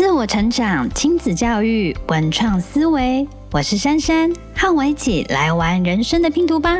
自我成长、亲子教育、文创思维，我是珊珊，和我一起来玩人生的拼图吧。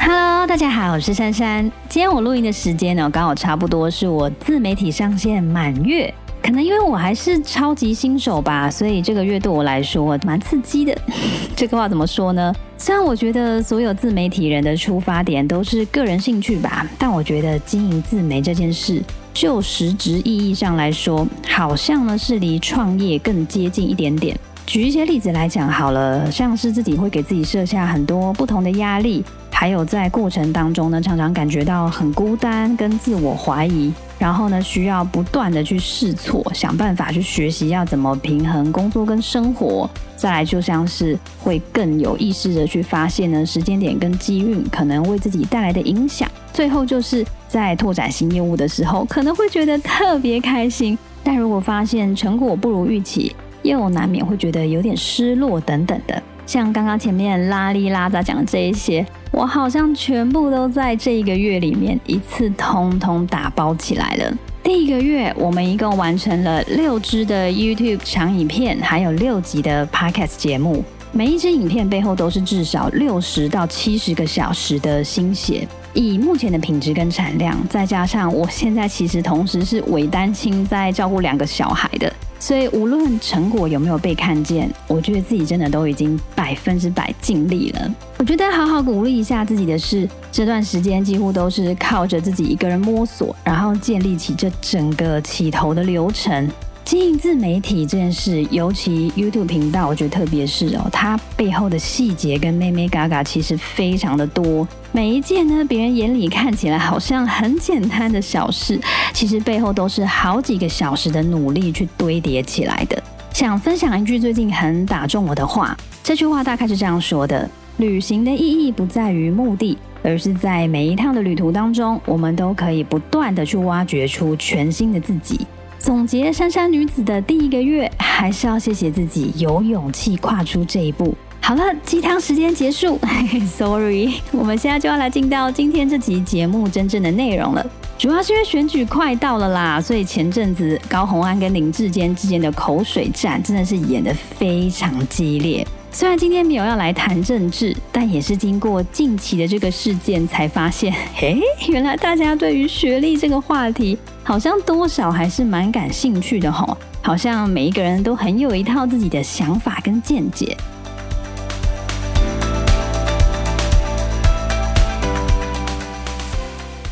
Hello，大家好，我是珊珊。今天我录音的时间呢，刚好差不多是我自媒体上线满月。可能因为我还是超级新手吧，所以这个月对我来说蛮刺激的。这个话怎么说呢？虽然我觉得所有自媒体人的出发点都是个人兴趣吧，但我觉得经营自媒这件事，就实质意义上来说，好像呢是离创业更接近一点点。举一些例子来讲好了，像是自己会给自己设下很多不同的压力，还有在过程当中呢，常常感觉到很孤单跟自我怀疑。然后呢，需要不断的去试错，想办法去学习要怎么平衡工作跟生活。再来，就像是会更有意识的去发现呢，时间点跟机运可能为自己带来的影响。最后就是在拓展新业务的时候，可能会觉得特别开心。但如果发现成果不如预期，又难免会觉得有点失落等等的。像刚刚前面拉里拉杂讲的这一些，我好像全部都在这一个月里面一次通通打包起来了。第一个月，我们一共完成了六支的 YouTube 长影片，还有六集的 Podcast 节目。每一支影片背后都是至少六十到七十个小时的心血。以目前的品质跟产量，再加上我现在其实同时是伪单亲，在照顾两个小孩的。所以无论成果有没有被看见，我觉得自己真的都已经百分之百尽力了。我觉得好好鼓励一下自己的是，这段时间几乎都是靠着自己一个人摸索，然后建立起这整个起头的流程。经营自媒体这件事，尤其 YouTube 频道，我觉得特别是哦，它背后的细节跟妹妹嘎嘎其实非常的多。每一件呢，别人眼里看起来好像很简单的小事，其实背后都是好几个小时的努力去堆叠起来的。想分享一句最近很打中我的话，这句话大概是这样说的：旅行的意义不在于目的，而是在每一趟的旅途当中，我们都可以不断的去挖掘出全新的自己。总结珊珊女子的第一个月，还是要谢谢自己有勇气跨出这一步。好了，鸡汤时间结束。Sorry，我们现在就要来进到今天这集节目真正的内容了。主要是因为选举快到了啦，所以前阵子高红安跟林志坚之间的口水战真的是演得非常激烈。虽然今天没有要来谈政治，但也是经过近期的这个事件才发现，嘿，原来大家对于学历这个话题，好像多少还是蛮感兴趣的吼。好像每一个人都很有一套自己的想法跟见解。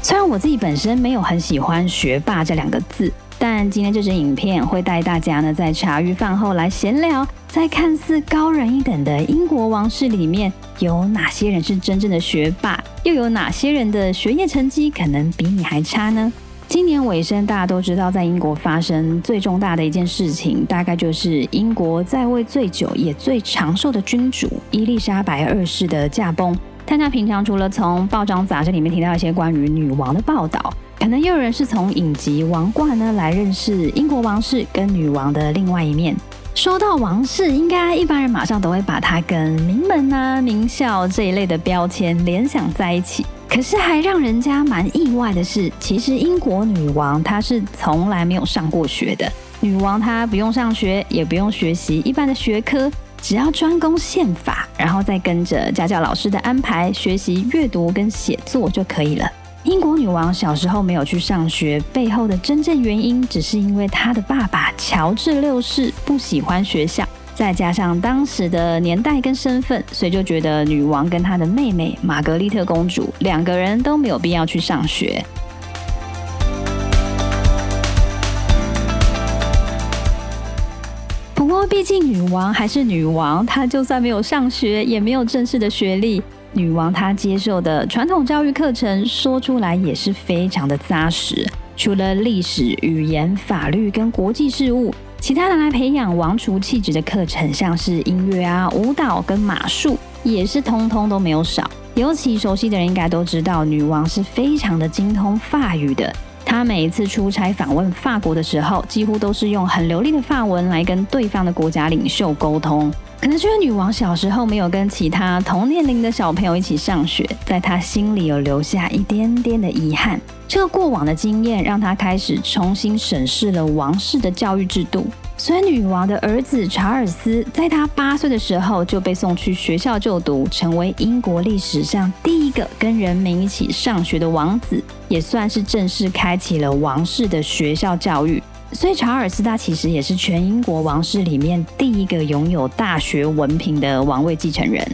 虽然我自己本身没有很喜欢“学霸”这两个字。但今天这支影片会带大家呢，在茶余饭后来闲聊，在看似高人一等的英国王室里面，有哪些人是真正的学霸，又有哪些人的学业成绩可能比你还差呢？今年尾声，大家都知道，在英国发生最重大的一件事情，大概就是英国在位最久也最长寿的君主伊丽莎白二世的驾崩。大家平常除了从报章杂志里面听到一些关于女王的报道。可能又有人是从影集《王冠》呢来认识英国王室跟女王的另外一面。说到王室，应该一般人马上都会把它跟名门啊、名校这一类的标签联想在一起。可是还让人家蛮意外的是，其实英国女王她是从来没有上过学的。女王她不用上学，也不用学习一般的学科，只要专攻宪法，然后再跟着家教老师的安排学习阅读跟写作就可以了。英国女王小时候没有去上学，背后的真正原因，只是因为她的爸爸乔治六世不喜欢学校，再加上当时的年代跟身份，所以就觉得女王跟她的妹妹玛格丽特公主两个人都没有必要去上学。不过，毕竟女王还是女王，她就算没有上学，也没有正式的学历。女王她接受的传统教育课程，说出来也是非常的扎实。除了历史、语言、法律跟国际事务，其他的来培养王厨气质的课程，像是音乐啊、舞蹈跟马术，也是通通都没有少。尤其熟悉的人应该都知道，女王是非常的精通法语的。她每一次出差访问法国的时候，几乎都是用很流利的法文来跟对方的国家领袖沟通。可能是因为女王小时候没有跟其他同年龄的小朋友一起上学，在她心里有留下一点点的遗憾。这个过往的经验让她开始重新审视了王室的教育制度。所以，女王的儿子查尔斯在他八岁的时候就被送去学校就读，成为英国历史上第一个跟人民一起上学的王子，也算是正式开启了王室的学校教育。所以，查尔斯他其实也是全英国王室里面第一个拥有大学文凭的王位继承人。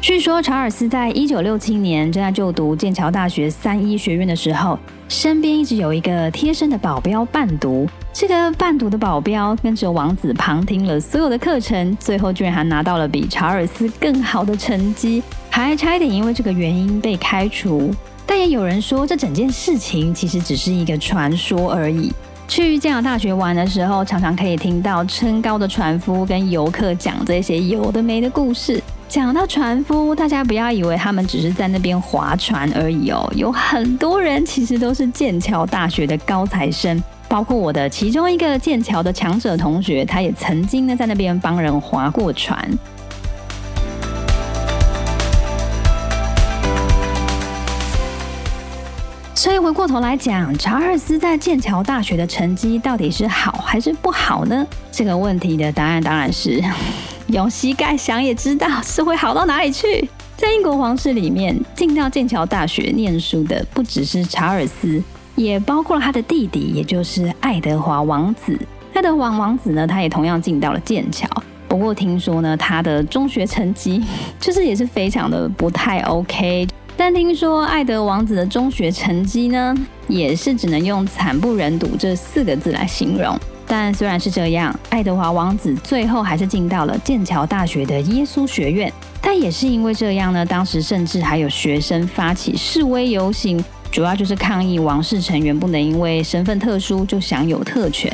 据说查尔斯在一九六七年正在就读剑桥大学三一学院的时候，身边一直有一个贴身的保镖伴读。这个伴读的保镖跟着王子旁听了所有的课程，最后居然还拿到了比查尔斯更好的成绩，还差一点因为这个原因被开除。但也有人说，这整件事情其实只是一个传说而已。去剑桥大学玩的时候，常常可以听到撑高的船夫跟游客讲这些有的没的故事。讲到船夫，大家不要以为他们只是在那边划船而已哦，有很多人其实都是剑桥大学的高材生，包括我的其中一个剑桥的强者同学，他也曾经呢在那边帮人划过船。所以回过头来讲，查尔斯在剑桥大学的成绩到底是好还是不好呢？这个问题的答案当然是。用膝盖想也知道是会好到哪里去。在英国皇室里面，进到剑桥大学念书的不只是查尔斯，也包括了他的弟弟，也就是爱德华王子。爱德华王子呢，他也同样进到了剑桥。不过听说呢，他的中学成绩 就是也是非常的不太 OK。但听说爱德王子的中学成绩呢，也是只能用惨不忍睹这四个字来形容。但虽然是这样，爱德华王子最后还是进到了剑桥大学的耶稣学院。但也是因为这样呢，当时甚至还有学生发起示威游行，主要就是抗议王室成员不能因为身份特殊就享有特权。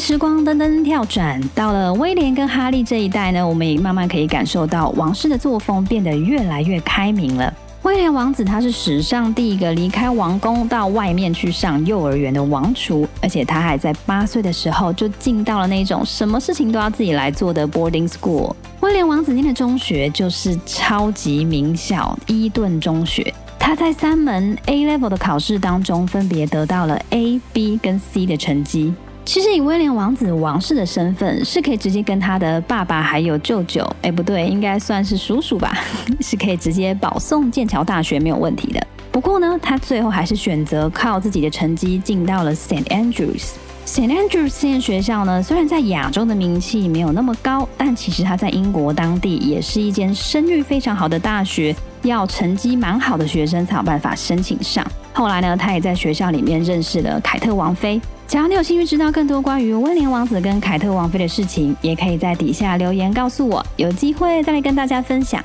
时光噔噔跳转，到了威廉跟哈利这一代呢，我们也慢慢可以感受到王室的作风变得越来越开明了。威廉王子他是史上第一个离开王宫到外面去上幼儿园的王储，而且他还在八岁的时候就进到了那种什么事情都要自己来做的 boarding school。威廉王子念的中学就是超级名校伊顿中学，他在三门 A level 的考试当中分别得到了 A、B 跟 C 的成绩。其实以威廉王子王室的身份，是可以直接跟他的爸爸还有舅舅，哎，不对，应该算是叔叔吧，是可以直接保送剑桥大学没有问题的。不过呢，他最后还是选择靠自己的成绩进到了 St Andrews。St Andrews 实验学校呢，虽然在亚洲的名气没有那么高，但其实它在英国当地也是一间声誉非常好的大学，要成绩蛮好的学生才有办法申请上。后来呢，他也在学校里面认识了凯特王妃。只要你有兴趣知道更多关于威廉王子跟凯特王妃的事情，也可以在底下留言告诉我，有机会再来跟大家分享。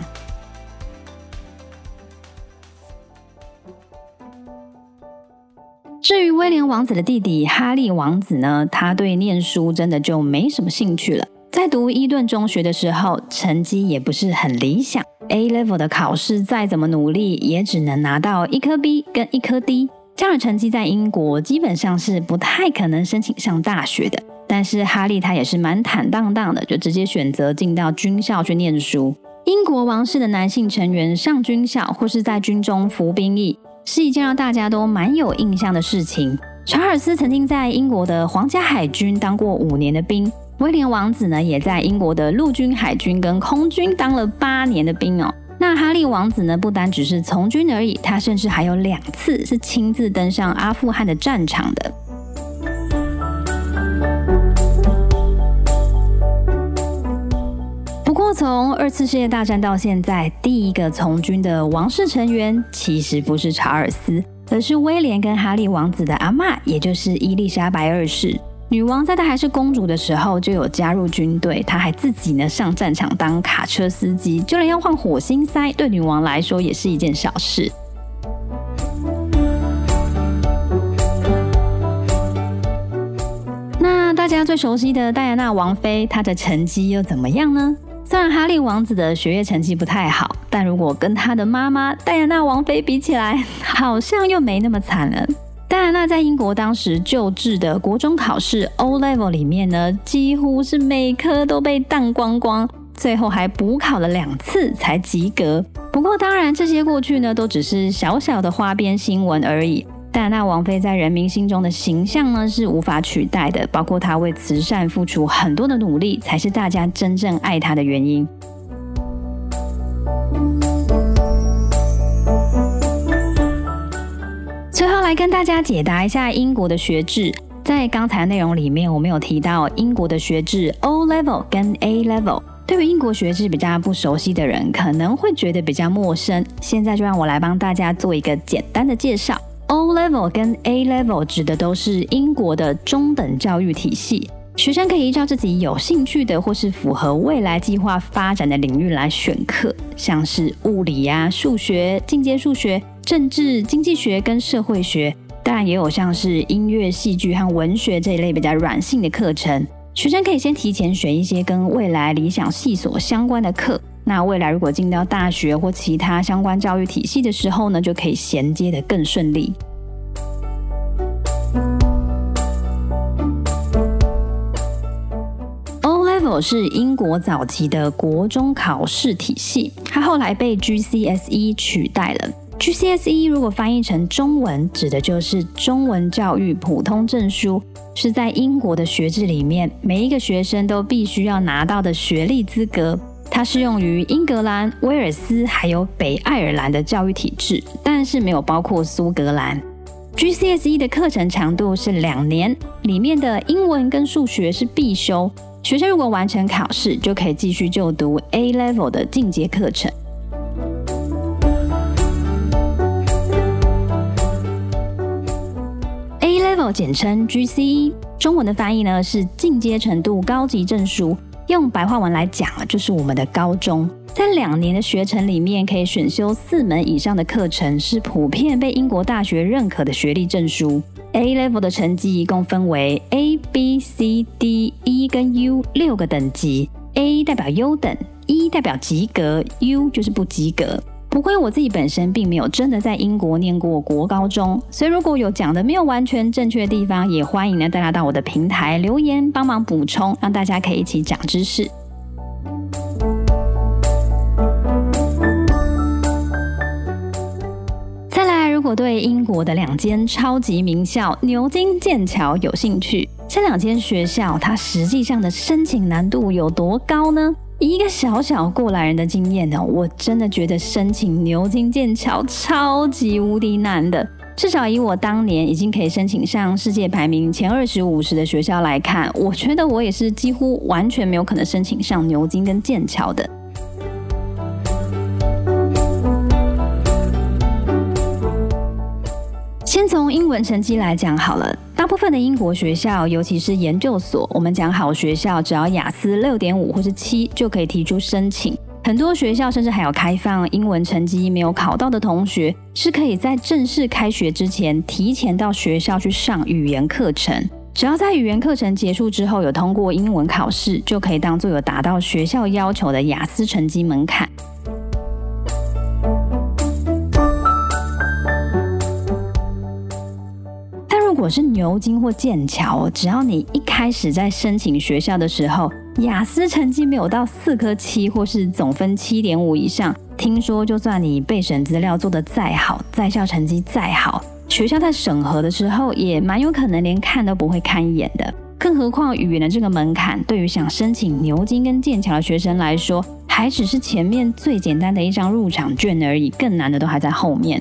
至于威廉王子的弟弟哈利王子呢，他对念书真的就没什么兴趣了。在读伊顿中学的时候，成绩也不是很理想，A level 的考试再怎么努力，也只能拿到一颗 B 跟一颗 D。这样的成绩在英国基本上是不太可能申请上大学的。但是哈利他也是蛮坦荡荡的，就直接选择进到军校去念书。英国王室的男性成员上军校或是在军中服兵役，是一件让大家都蛮有印象的事情。查尔斯曾经在英国的皇家海军当过五年的兵，威廉王子呢也在英国的陆军、海军跟空军当了八年的兵哦。那哈利王子呢？不单只是从军而已，他甚至还有两次是亲自登上阿富汗的战场的。不过，从二次世界大战到现在，第一个从军的王室成员其实不是查尔斯，而是威廉跟哈利王子的阿妈，也就是伊丽莎白二世。女王在她还是公主的时候就有加入军队，她还自己呢上战场当卡车司机，就连要换火星塞，对女王来说也是一件小事。那大家最熟悉的戴安娜王妃，她的成绩又怎么样呢？虽然哈利王子的学业成绩不太好，但如果跟他的妈妈戴安娜王妃比起来，好像又没那么惨了。戴安娜在英国当时就制的国中考试 O Level 里面呢，几乎是每科都被当光光，最后还补考了两次才及格。不过当然，这些过去呢，都只是小小的花边新闻而已。戴安娜王妃在人民心中的形象呢，是无法取代的。包括她为慈善付出很多的努力，才是大家真正爱她的原因。最后来跟大家解答一下英国的学制。在刚才内容里面，我们有提到英国的学制 O Level 跟 A Level。对于英国学制比较不熟悉的人，可能会觉得比较陌生。现在就让我来帮大家做一个简单的介绍。O level 跟 A level 指的都是英国的中等教育体系，学生可以依照自己有兴趣的或是符合未来计划发展的领域来选课，像是物理呀、数学、进阶数学、政治、经济学跟社会学，当然也有像是音乐、戏剧和文学这一类比较软性的课程。学生可以先提前选一些跟未来理想系所相关的课。那未来如果进到大学或其他相关教育体系的时候呢，就可以衔接的更顺利。是英国早期的国中考试体系，它后来被 GCSE 取代了。GCSE 如果翻译成中文，指的就是中文教育普通证书，是在英国的学制里面每一个学生都必须要拿到的学历资格。它适用于英格兰、威尔斯还有北爱尔兰的教育体制，但是没有包括苏格兰。GCSE 的课程长度是两年，里面的英文跟数学是必修。学生如果完成考试，就可以继续就读 A Level 的进阶课程。A Level 简称 GCE，中文的翻译呢是进阶程度高级证书。用白话文来讲啊，就是我们的高中，在两年的学程里面，可以选修四门以上的课程，是普遍被英国大学认可的学历证书。A level 的成绩一共分为 A、B、C、D、E 跟 U 六个等级，A 代表优等，E 代表及格，U 就是不及格。不过我自己本身并没有真的在英国念过国高中，所以如果有讲的没有完全正确的地方，也欢迎呢大家到我的平台留言帮忙补充，让大家可以一起长知识。对英国的两间超级名校牛津、剑桥有兴趣，这两间学校它实际上的申请难度有多高呢？以一个小小过来人的经验呢，我真的觉得申请牛津、剑桥超级无敌难的。至少以我当年已经可以申请上世界排名前二十五十的学校来看，我觉得我也是几乎完全没有可能申请上牛津跟剑桥的。英文成绩来讲好了。大部分的英国学校，尤其是研究所，我们讲好学校，只要雅思六点五或是七就可以提出申请。很多学校甚至还有开放英文成绩没有考到的同学，是可以在正式开学之前提前到学校去上语言课程。只要在语言课程结束之后有通过英文考试，就可以当做有达到学校要求的雅思成绩门槛。果是牛津或剑桥，只要你一开始在申请学校的时候，雅思成绩没有到四颗七，或是总分七点五以上，听说就算你备审资料做得再好，在校成绩再好，学校在审核的时候也蛮有可能连看都不会看一眼的。更何况语言的这个门槛，对于想申请牛津跟剑桥的学生来说，还只是前面最简单的一张入场券而已，更难的都还在后面。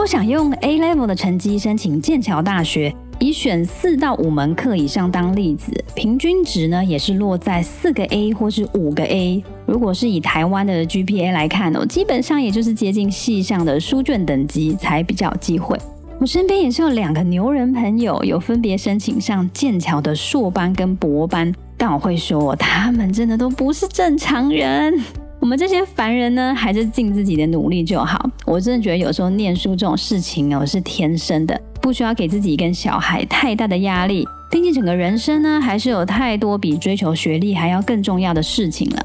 果想用 A level 的成绩申请剑桥大学，以选四到五门课以上当例子，平均值呢也是落在四个 A 或是五个 A。如果是以台湾的 GPA 来看哦，基本上也就是接近系上的书卷等级才比较有机会。我身边也是有两个牛人朋友，有分别申请上剑桥的硕班跟博班，但我会说他们真的都不是正常人。我们这些凡人呢，还是尽自己的努力就好。我真的觉得有时候念书这种事情哦是天生的，不需要给自己跟小孩太大的压力。毕竟整个人生呢，还是有太多比追求学历还要更重要的事情了。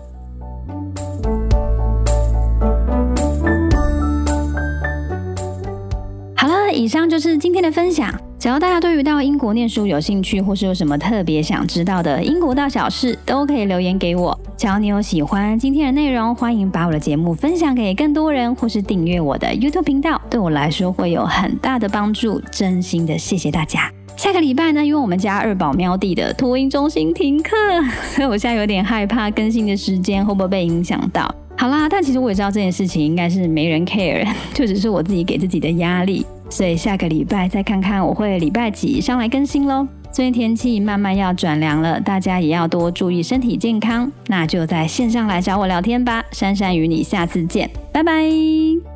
好了，以上就是今天的分享。只要大家对于到英国念书有兴趣，或是有什么特别想知道的英国大小事，都可以留言给我。只要你有喜欢今天的内容，欢迎把我的节目分享给更多人，或是订阅我的 YouTube 频道，对我来说会有很大的帮助。真心的谢谢大家。下个礼拜呢，因为我们家二宝喵弟的托婴中心停课，所 以我现在有点害怕更新的时间会不会被影响到。好啦，但其实我也知道这件事情应该是没人 care，就只是我自己给自己的压力。所以下个礼拜再看看我会礼拜几上来更新喽。最近天气慢慢要转凉了，大家也要多注意身体健康。那就在线上来找我聊天吧，珊珊与你下次见，拜拜。